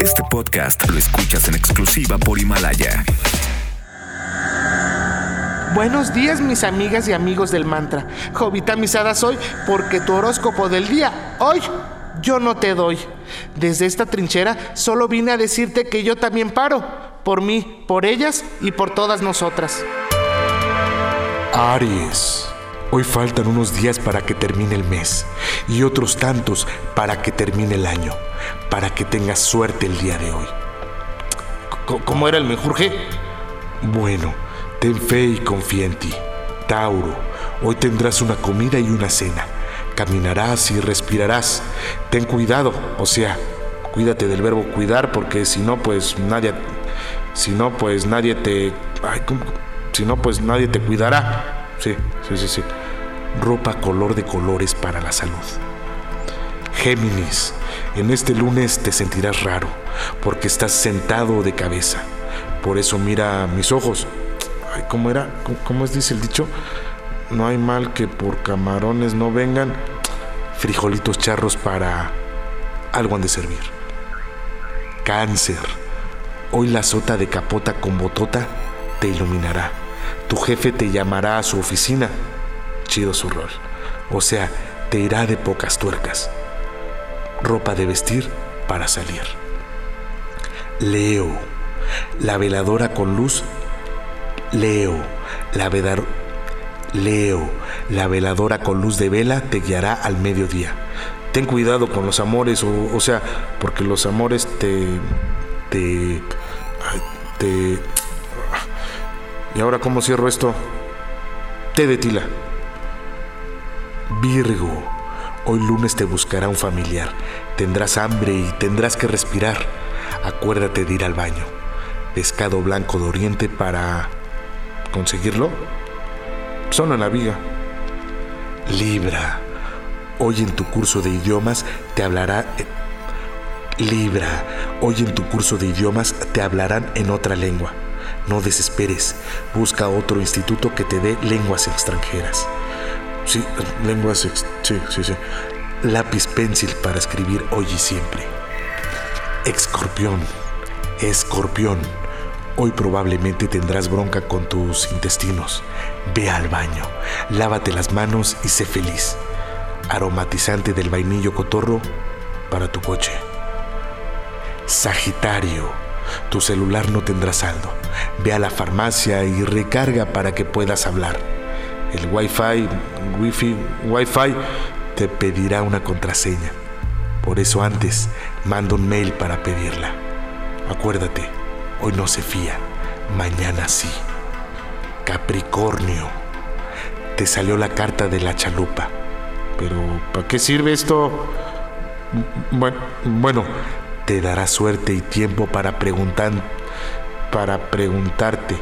Este podcast lo escuchas en exclusiva por Himalaya. Buenos días mis amigas y amigos del mantra. Jovita misada soy porque tu horóscopo del día hoy yo no te doy. Desde esta trinchera solo vine a decirte que yo también paro. Por mí, por ellas y por todas nosotras. Aries. Hoy faltan unos días para que termine el mes y otros tantos para que termine el año, para que tengas suerte el día de hoy. ¿Cómo era el menjurje? Bueno, ten fe y confía en ti. Tauro, hoy tendrás una comida y una cena. Caminarás y respirarás. Ten cuidado, o sea, cuídate del verbo cuidar porque si no pues nadie si no pues nadie te si no pues nadie te cuidará. Sí, sí, sí, sí ropa color de colores para la salud. Géminis, en este lunes te sentirás raro porque estás sentado de cabeza. Por eso mira mis ojos. ¿Cómo era? ¿Cómo, es dice el dicho? No hay mal que por camarones no vengan. Frijolitos charros para algo han de servir. Cáncer. Hoy la sota de capota con botota te iluminará. Tu jefe te llamará a su oficina chido su rol. O sea, te irá de pocas tuercas. Ropa de vestir para salir. Leo, la veladora con luz. Leo, la. Leo, la veladora con luz de vela te guiará al mediodía. Ten cuidado con los amores, o sea, porque los amores te, te, te. ¿Y ahora cómo cierro esto? Te de tila. Virgo, hoy lunes te buscará un familiar. Tendrás hambre y tendrás que respirar. Acuérdate de ir al baño. Pescado blanco de oriente para conseguirlo. Solo en la viga. Libra, hoy en tu curso de idiomas te hablará... Libra, hoy en tu curso de idiomas te hablarán en otra lengua. No desesperes, busca otro instituto que te dé lenguas extranjeras. Sí, lenguas, sí, sí, sí. Lápiz pencil para escribir hoy y siempre. Escorpión, escorpión. Hoy probablemente tendrás bronca con tus intestinos. Ve al baño, lávate las manos y sé feliz. Aromatizante del vainillo cotorro para tu coche. Sagitario, tu celular no tendrá saldo. Ve a la farmacia y recarga para que puedas hablar el Wi-Fi, Wi-Fi, Wi-Fi te pedirá una contraseña. Por eso antes manda un mail para pedirla. Acuérdate, hoy no se fía, mañana sí. Capricornio, te salió la carta de la chalupa. Pero, ¿para qué sirve esto? Bueno, bueno, te dará suerte y tiempo para preguntar, para preguntarte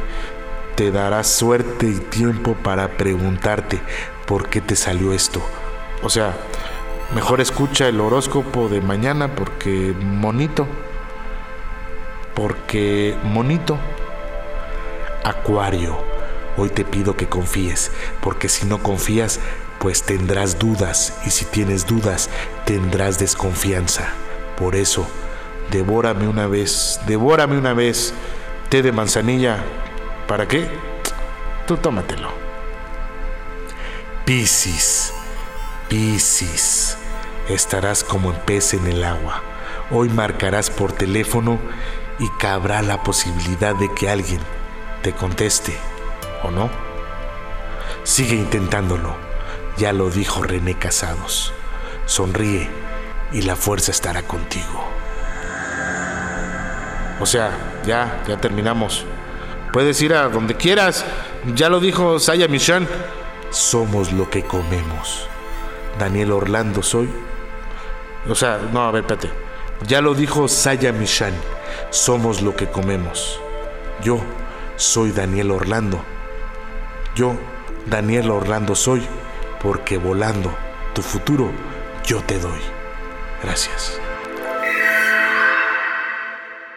te dará suerte y tiempo para preguntarte por qué te salió esto. O sea, mejor escucha el horóscopo de mañana porque monito. Porque monito. Acuario, hoy te pido que confíes, porque si no confías, pues tendrás dudas, y si tienes dudas, tendrás desconfianza. Por eso, devórame una vez, devórame una vez, té de manzanilla ¿Para qué? Tú tómatelo. Piscis, Piscis, estarás como en pez en el agua. Hoy marcarás por teléfono y cabrá la posibilidad de que alguien te conteste, ¿o no? Sigue intentándolo, ya lo dijo René Casados. Sonríe y la fuerza estará contigo. O sea, ya, ya terminamos. Puedes ir a donde quieras. Ya lo dijo Saya Michan. Somos lo que comemos. Daniel Orlando soy. O sea, no, a ver, espérate. Ya lo dijo Saya Michan. Somos lo que comemos. Yo soy Daniel Orlando. Yo, Daniel Orlando soy, porque volando tu futuro yo te doy. Gracias.